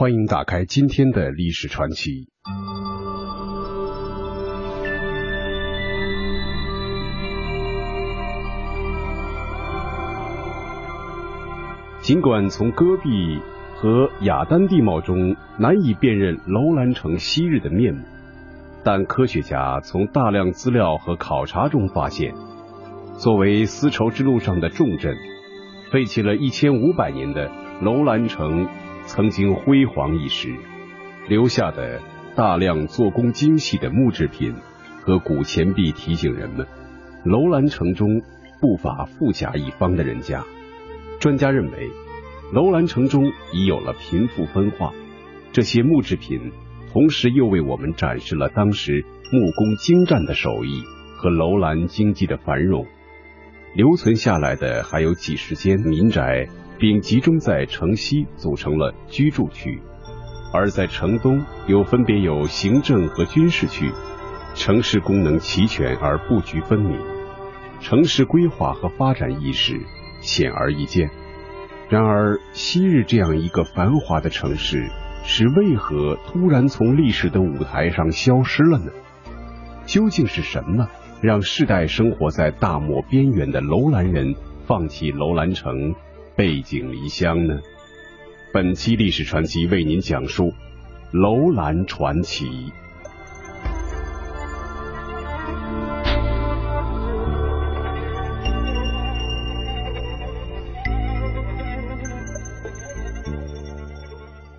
欢迎打开今天的历史传奇。尽管从戈壁和雅丹地貌中难以辨认楼兰城昔日的面目，但科学家从大量资料和考察中发现，作为丝绸之路上的重镇，废弃了一千五百年的楼兰城曾经辉煌一时，留下的大量做工精细的木制品和古钱币提醒人们，楼兰城中不乏富甲一方的人家。专家认为，楼兰城中已有了贫富分化，这些木制品同时又为我们展示了当时木工精湛的手艺和楼兰经济的繁荣。留存下来的还有几十间民宅，并集中在城西组成了居住区，而在城东又分别有行政和军事区，城市功能齐全而布局分明，城市规划和发展意识。显而易见。然而，昔日这样一个繁华的城市，是为何突然从历史的舞台上消失了呢？究竟是什么让世代生活在大漠边缘的楼兰人放弃楼兰城，背井离乡呢？本期历史传奇为您讲述楼兰传奇。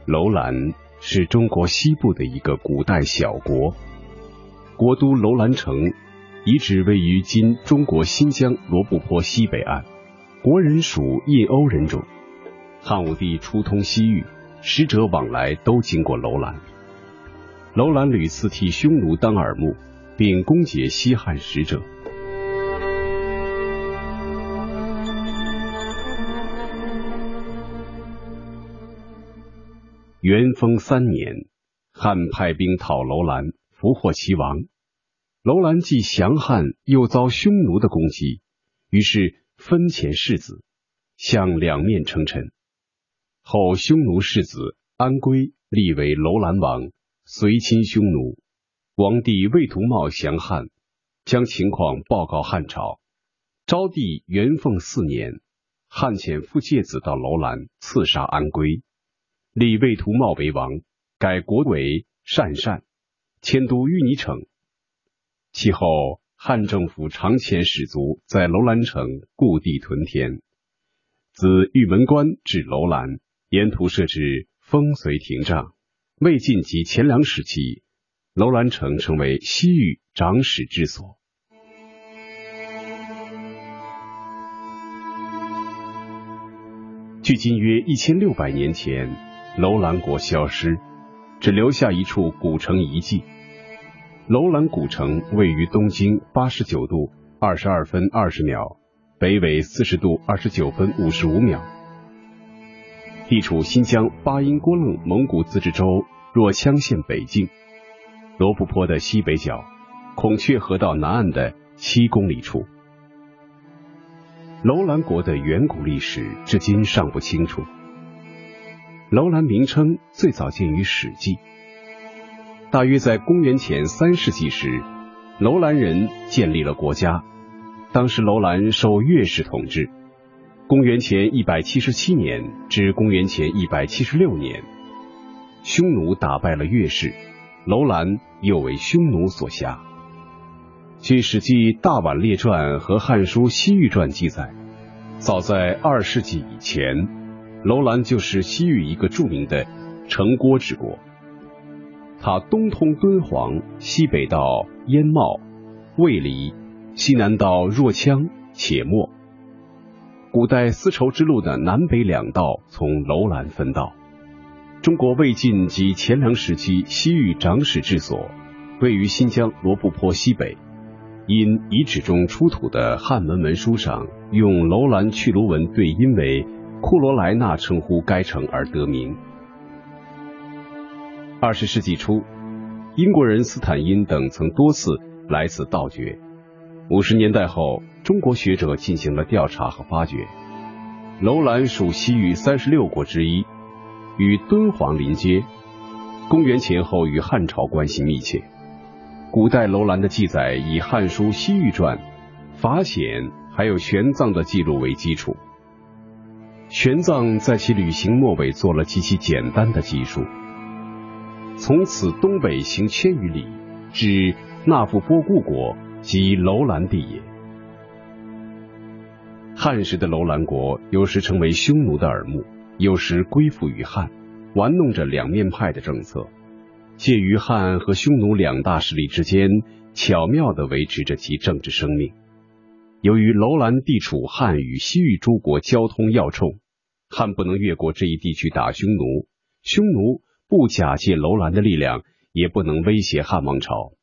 楼兰是中国西部的一个古代小国，国都楼兰城遗址位于今中国新疆罗布泊西北岸，国人属印欧人种。汉武帝初通西域，使者往来都经过楼兰。楼兰屡次替匈奴当耳目，并攻讦西汉使者。元丰三年，汉派兵讨楼兰，俘获齐王。楼兰既降汉，又遭匈奴的攻击，于是分遣世子向两面称臣。后匈奴世子安归立为楼兰王，随亲匈奴。王帝魏图茂降汉，将情况报告汉朝。昭帝元凤四年，汉遣傅介子到楼兰，刺杀安归。立魏图茂为王，改国为鄯善，迁都淤泥城。其后，汉政府常遣使卒在楼兰城故地屯田，自玉门关至楼兰，沿途设置风随亭帐。魏晋及前凉时期，楼兰城成为西域长史之所。距今约一千六百年前。楼兰国消失，只留下一处古城遗迹。楼兰古城位于东经八十九度二十二分二十秒，北纬四十度二十九分五十五秒，地处新疆巴音郭楞蒙古自治州若羌县北境，罗布泊的西北角，孔雀河道南岸的七公里处。楼兰国的远古历史至今尚不清楚。楼兰名称最早见于《史记》，大约在公元前三世纪时，楼兰人建立了国家。当时楼兰受越氏统治。公元前一百七十七年至公元前一百七十六年，匈奴打败了越氏，楼兰又为匈奴所辖。据《史记·大宛列传》和《汉书·西域传》记载，早在二世纪以前。楼兰就是西域一个著名的城郭之国，它东通敦煌，西北到燕茂、卫离，西南到若羌、且末。古代丝绸之路的南北两道从楼兰分道。中国魏晋及前凉时期西域长史治所位于新疆罗布泊西北，因遗址中出土的汉文文书上用楼兰去卢文对音为。库罗莱纳称呼该城而得名。二十世纪初，英国人斯坦因等曾多次来此盗掘。五十年代后，中国学者进行了调查和发掘。楼兰属西域三十六国之一，与敦煌临接，公元前后与汉朝关系密切。古代楼兰的记载以《汉书·西域传》、法显还有玄奘的记录为基础。玄奘在其旅行末尾做了极其简单的记述：从此东北行千余里，至那富波固国，及楼兰地也。汉时的楼兰国有时成为匈奴的耳目，有时归附于汉，玩弄着两面派的政策。介于汉和匈奴两大势力之间，巧妙地维持着其政治生命。由于楼兰地处汉与西域诸国交通要冲，汉不能越过这一地区打匈奴，匈奴不假借楼兰的力量，也不能威胁汉王朝。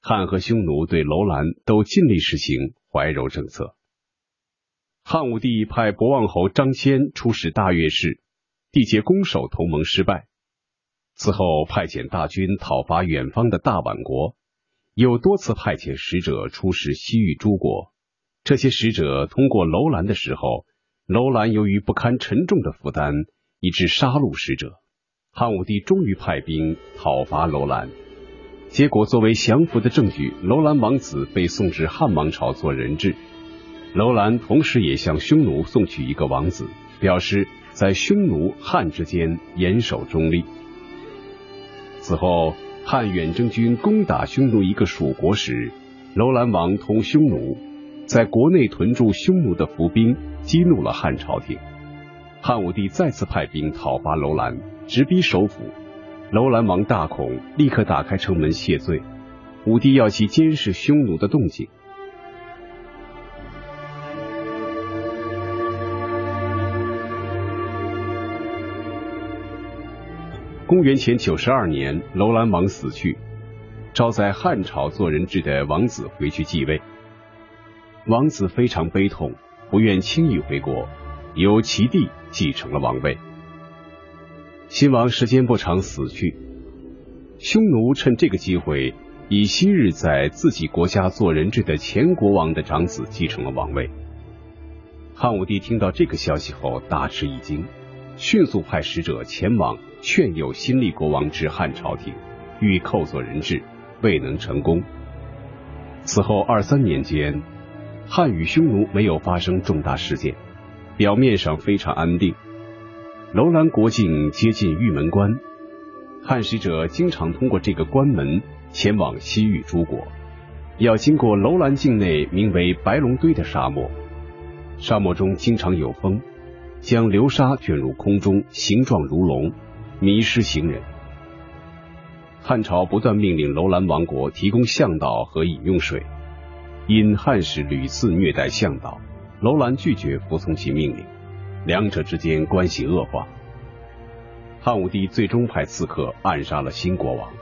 汉和匈奴对楼兰都尽力实行怀柔政策。汉武帝派博望侯张骞出使大月氏，缔结攻守同盟失败。此后派遣大军讨伐远方的大宛国，又多次派遣使者出使西域诸国。这些使者通过楼兰的时候，楼兰由于不堪沉重的负担，以致杀戮使者。汉武帝终于派兵讨伐楼兰，结果作为降服的证据，楼兰王子被送至汉王朝做人质。楼兰同时也向匈奴送去一个王子，表示在匈奴汉之间严守中立。此后，汉远征军攻打匈奴一个属国时，楼兰王同匈奴在国内屯驻匈奴的伏兵，激怒了汉朝廷。汉武帝再次派兵讨伐楼兰，直逼首府。楼兰王大恐，立刻打开城门谢罪。武帝要其监视匈奴的动静。公元前九十二年，楼兰王死去，招在汉朝做人质的王子回去继位。王子非常悲痛，不愿轻易回国，由其弟继承了王位。新王时间不长死去，匈奴趁这个机会，以昔日在自己国家做人质的前国王的长子继承了王位。汉武帝听到这个消息后，大吃一惊。迅速派使者前往劝诱新立国王至汉朝廷，欲扣做人质，未能成功。此后二三年间，汉与匈奴没有发生重大事件，表面上非常安定。楼兰国境接近玉门关，汉使者经常通过这个关门前往西域诸国，要经过楼兰境内名为白龙堆的沙漠，沙漠中经常有风。将流沙卷入空中，形状如龙，迷失行人。汉朝不断命令楼兰王国提供向导和饮用水，因汉使屡次虐待向导，楼兰拒绝服从其命令，两者之间关系恶化。汉武帝最终派刺客暗杀了新国王，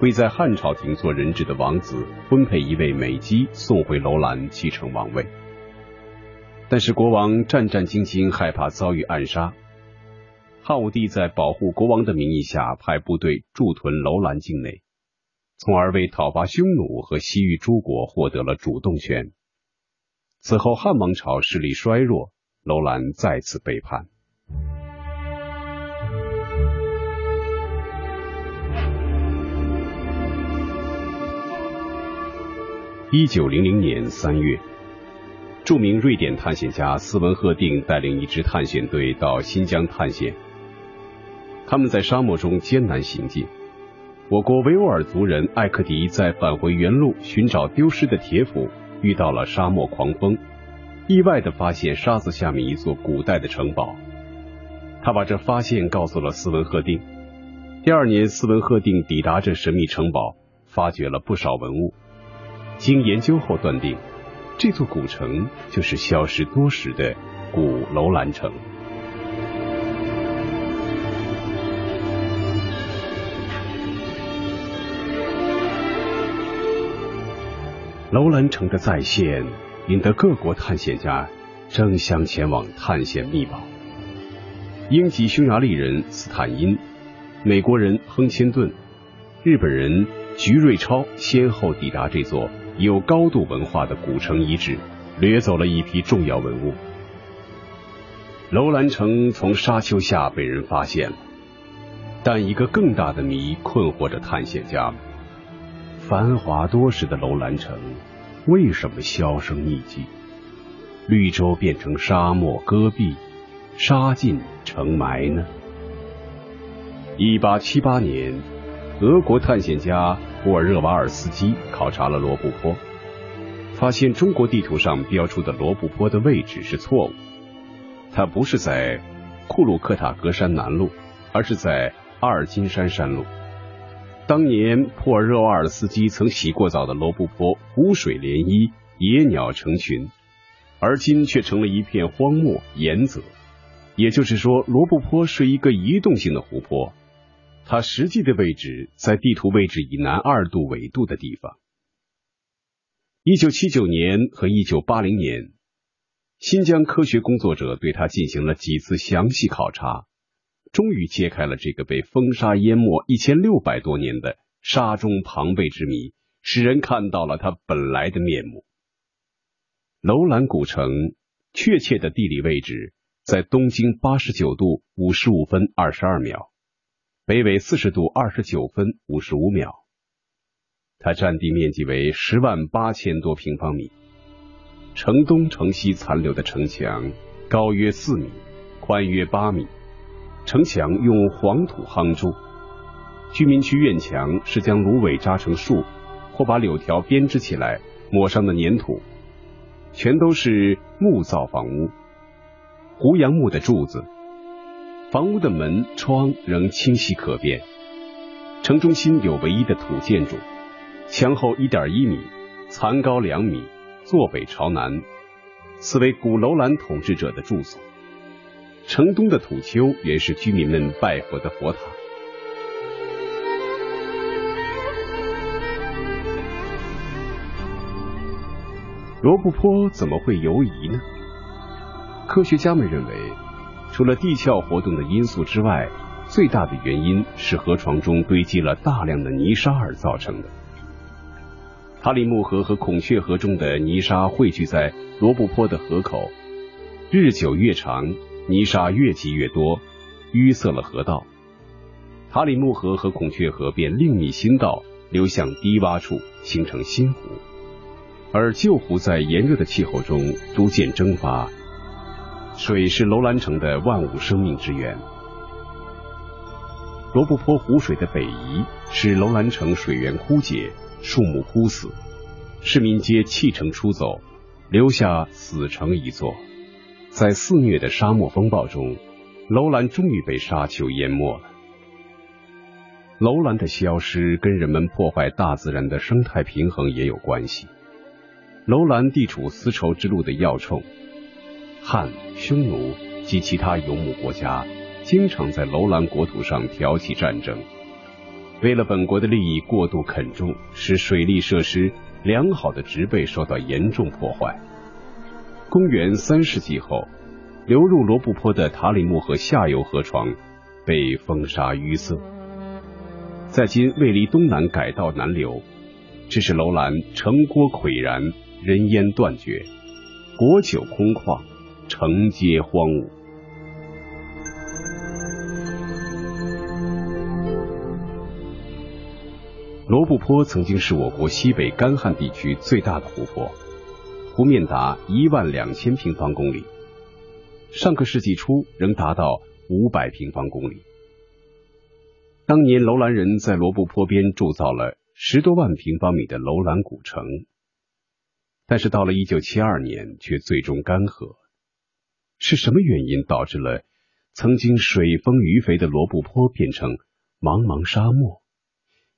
为在汉朝廷做人质的王子分配一位美姬送回楼兰继承王位。但是国王战战兢兢，害怕遭遇暗杀。汉武帝在保护国王的名义下，派部队驻屯楼兰境内，从而为讨伐匈奴和西域诸国获得了主动权。此后，汉王朝势力衰弱，楼兰再次背叛。一九零零年三月。著名瑞典探险家斯文赫定带领一支探险队到新疆探险。他们在沙漠中艰难行进。我国维吾尔族人艾克迪在返回原路寻找丢失的铁斧，遇到了沙漠狂风，意外的发现沙子下面一座古代的城堡。他把这发现告诉了斯文赫定。第二年，斯文赫定抵达这神秘城堡，发掘了不少文物。经研究后断定。这座古城就是消失多时的古楼兰城。楼兰城的再现，引得各国探险家争相前往探险秘宝。英籍匈牙利人斯坦因、美国人亨千顿、日本人菊瑞超先后抵达这座。有高度文化的古城遗址，掠走了一批重要文物。楼兰城从沙丘下被人发现了，但一个更大的谜困惑着探险家们：繁华多时的楼兰城为什么销声匿迹？绿洲变成沙漠戈壁，沙尽成埋呢？一八七八年，俄国探险家布尔热瓦尔斯基考察了罗布泊，发现中国地图上标出的罗布泊的位置是错误，它不是在库鲁克塔格山南麓，而是在阿尔金山山麓。当年普尔热瓦尔斯基曾洗过澡的罗布泊，湖水涟漪，野鸟成群。而今却成了一片荒漠盐泽，也就是说，罗布泊是一个移动性的湖泊，它实际的位置在地图位置以南二度纬度的地方。一九七九年和一九八零年，新疆科学工作者对它进行了几次详细考察，终于揭开了这个被风沙淹没一千六百多年的沙中庞贝之谜，使人看到了它本来的面目。楼兰古城确切的地理位置在东经八十九度五十五分二十二秒，北纬四十度二十九分五十五秒。它占地面积为十万八千多平方米。城东城西残留的城墙高约四米，宽约八米，城墙用黄土夯筑。居民区院墙是将芦苇扎成树，或把柳条编织起来，抹上的粘土。全都是木造房屋，胡杨木的柱子，房屋的门窗仍清晰可辨。城中心有唯一的土建筑，墙厚一点一米，残高两米，坐北朝南，此为古楼兰统治者的住所。城东的土丘原是居民们拜佛的佛塔。罗布泊怎么会游移呢？科学家们认为，除了地壳活动的因素之外，最大的原因是河床中堆积了大量的泥沙而造成的。塔里木河和孔雀河中的泥沙汇聚在罗布泊的河口，日久月长，泥沙越积越多，淤塞了河道。塔里木河和孔雀河便另觅新道，流向低洼处，形成新湖。而旧湖在炎热的气候中逐渐蒸发，水是楼兰城的万物生命之源。罗布泊湖水的北移，使楼兰城水源枯竭，树木枯死，市民皆弃城出走，留下死城一座。在肆虐的沙漠风暴中，楼兰终于被沙丘淹没了。楼兰的消失跟人们破坏大自然的生态平衡也有关系。楼兰地处丝绸之路的要冲，汉、匈奴及其他游牧国家经常在楼兰国土上挑起战争。为了本国的利益过度垦种，使水利设施良好的植被受到严重破坏。公元三世纪后，流入罗布泊的塔里木河下游河床被风沙淤塞，在今为离东南改道南流，致使楼兰城郭溃然。人烟断绝，国酒空旷，城街荒芜。罗布泊曾经是我国西北干旱地区最大的湖泊，湖面达一万两千平方公里，上个世纪初仍达到五百平方公里。当年楼兰人在罗布泊边铸造了十多万平方米的楼兰古城。但是到了一九七二年，却最终干涸。是什么原因导致了曾经水丰鱼肥的罗布泊变成茫茫沙漠？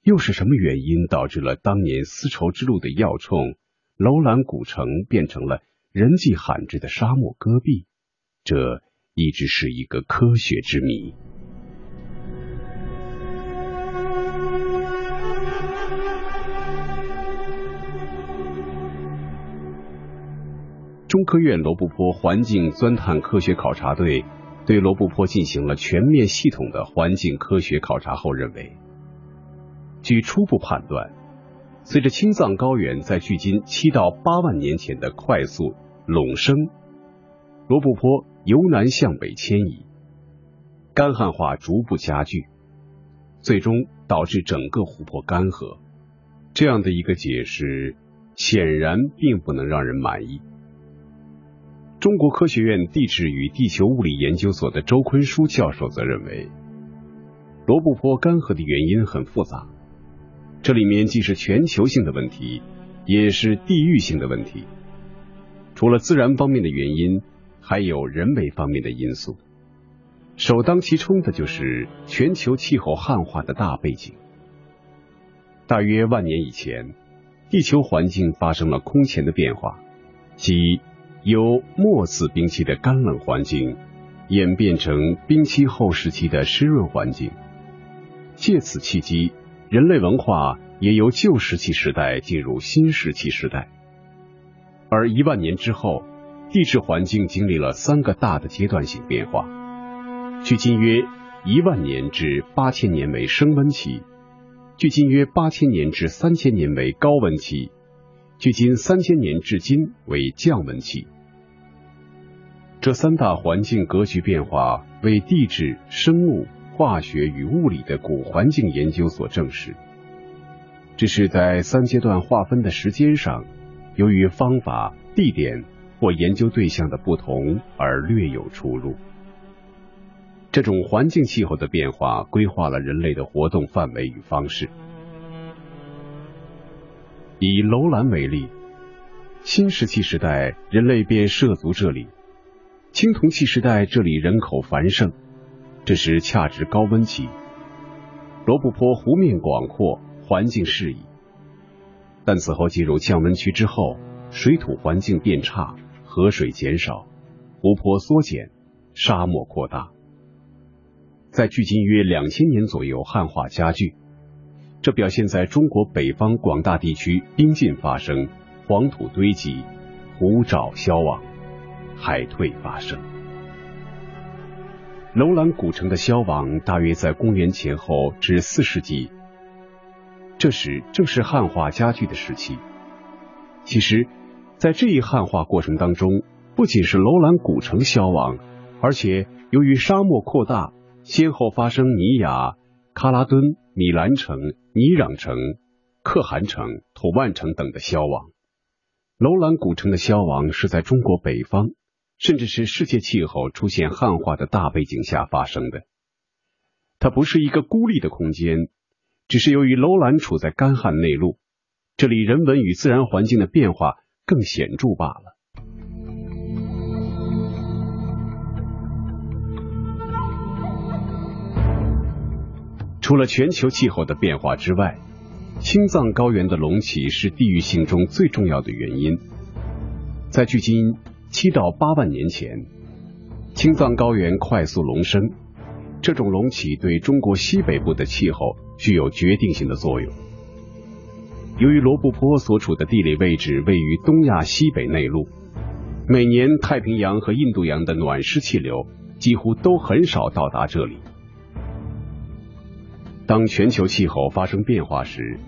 又是什么原因导致了当年丝绸之路的要冲楼兰古城变成了人迹罕至的沙漠戈壁？这一直是一个科学之谜。中科院罗布泊环境钻探科学考察队对罗布泊进行了全面系统的环境科学考察后认为，据初步判断，随着青藏高原在距今七到八万年前的快速隆升，罗布泊由南向北迁移，干旱化逐步加剧，最终导致整个湖泊干涸。这样的一个解释，显然并不能让人满意。中国科学院地质与地球物理研究所的周坤书教授则认为，罗布泊干涸的原因很复杂，这里面既是全球性的问题，也是地域性的问题。除了自然方面的原因，还有人为方面的因素。首当其冲的就是全球气候汉化的大背景。大约万年以前，地球环境发生了空前的变化，即。由末次冰期的干冷环境演变成冰期后时期的湿润环境，借此契机，人类文化也由旧石器时代进入新石器时代。而一万年之后，地质环境经历了三个大的阶段性变化，距今约一万年至八千年为升温期，距今约八千年至三千年为高温期，距今三千年至今为降温期。这三大环境格局变化为地质、生物、化学与物理的古环境研究所证实，只是在三阶段划分的时间上，由于方法、地点或研究对象的不同而略有出入。这种环境气候的变化规划了人类的活动范围与方式。以楼兰为例，新石器时代人类便涉足这里。青铜器时代，这里人口繁盛，这时恰值高温期。罗布泊湖面广阔，环境适宜。但此后进入降温区之后，水土环境变差，河水减少，湖泊缩减，沙漠扩大。在距今约两千年左右，汉化加剧，这表现在中国北方广大地区冰浸发生，黄土堆积，湖沼消亡。海退发生，楼兰古城的消亡大约在公元前后至四世纪，这时正是汉化加剧的时期。其实，在这一汉化过程当中，不仅是楼兰古城消亡，而且由于沙漠扩大，先后发生尼雅、喀拉敦、米兰城、尼壤城、可汗城、土万城等的消亡。楼兰古城的消亡是在中国北方。甚至是世界气候出现汉化的大背景下发生的，它不是一个孤立的空间，只是由于楼兰处在干旱内陆，这里人文与自然环境的变化更显著罢了。除了全球气候的变化之外，青藏高原的隆起是地域性中最重要的原因，在距今。七到八万年前，青藏高原快速隆升，这种隆起对中国西北部的气候具有决定性的作用。由于罗布泊所处的地理位置位于东亚西北内陆，每年太平洋和印度洋的暖湿气流几乎都很少到达这里。当全球气候发生变化时，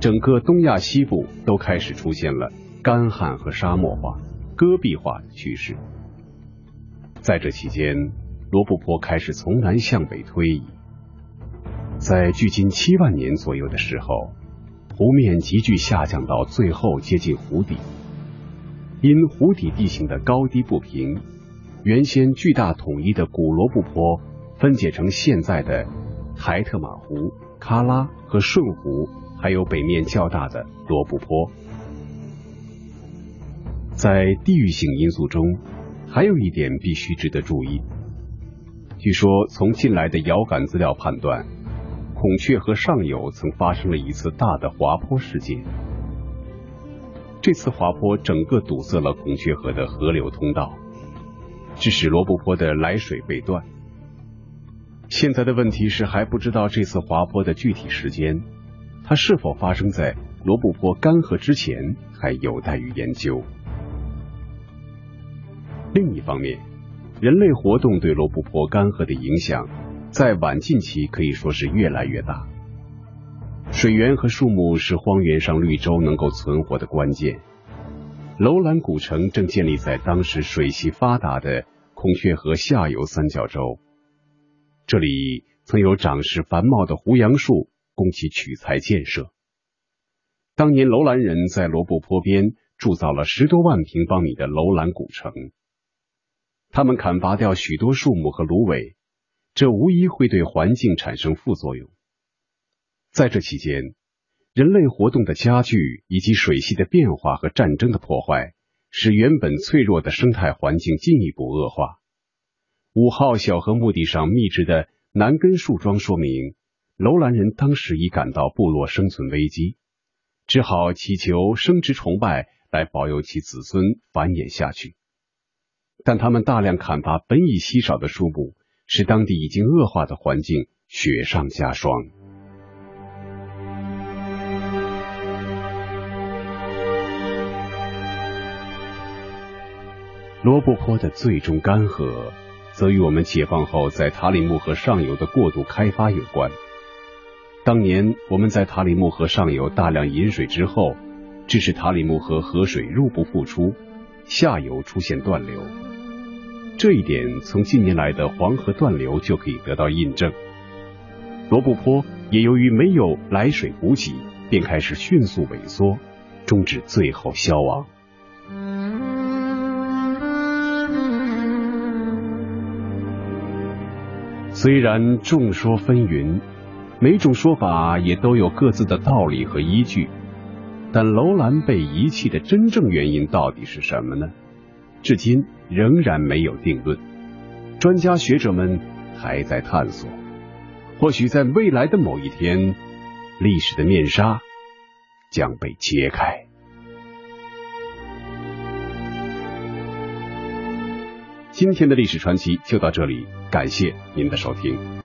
整个东亚西部都开始出现了干旱和沙漠化。戈壁化的趋势，在这期间，罗布泊开始从南向北推移。在距今七万年左右的时候，湖面急剧下降到最后接近湖底。因湖底地形的高低不平，原先巨大统一的古罗布泊分解成现在的台特玛湖、喀拉和顺湖，还有北面较大的罗布泊。在地域性因素中，还有一点必须值得注意。据说，从近来的遥感资料判断，孔雀河上游曾发生了一次大的滑坡事件。这次滑坡整个堵塞了孔雀河的河流通道，致使罗布泊的来水被断。现在的问题是还不知道这次滑坡的具体时间，它是否发生在罗布泊干涸之前，还有待于研究。另一方面，人类活动对罗布泊干涸的影响，在晚近期可以说是越来越大。水源和树木是荒原上绿洲能够存活的关键。楼兰古城正建立在当时水系发达的孔雀河下游三角洲。这里曾有长势繁茂的胡杨树，供其取材建设。当年楼兰人在罗布泊边铸造了十多万平方米的楼兰古城。他们砍伐掉许多树木和芦苇，这无疑会对环境产生副作用。在这期间，人类活动的加剧以及水系的变化和战争的破坏，使原本脆弱的生态环境进一步恶化。五号小河墓地上密植的南根树桩说明，楼兰人当时已感到部落生存危机，只好祈求生殖崇拜来保佑其子孙繁衍下去。但他们大量砍伐本已稀少的树木，使当地已经恶化的环境雪上加霜。罗布泊的最终干涸，则与我们解放后在塔里木河上游的过度开发有关。当年我们在塔里木河上游大量引水之后，致使塔里木河河水入不敷出，下游出现断流。这一点从近年来的黄河断流就可以得到印证。罗布泊也由于没有来水补给，便开始迅速萎缩，终至最后消亡。虽然众说纷纭，每种说法也都有各自的道理和依据，但楼兰被遗弃的真正原因到底是什么呢？至今仍然没有定论，专家学者们还在探索。或许在未来的某一天，历史的面纱将被揭开。今天的历史传奇就到这里，感谢您的收听。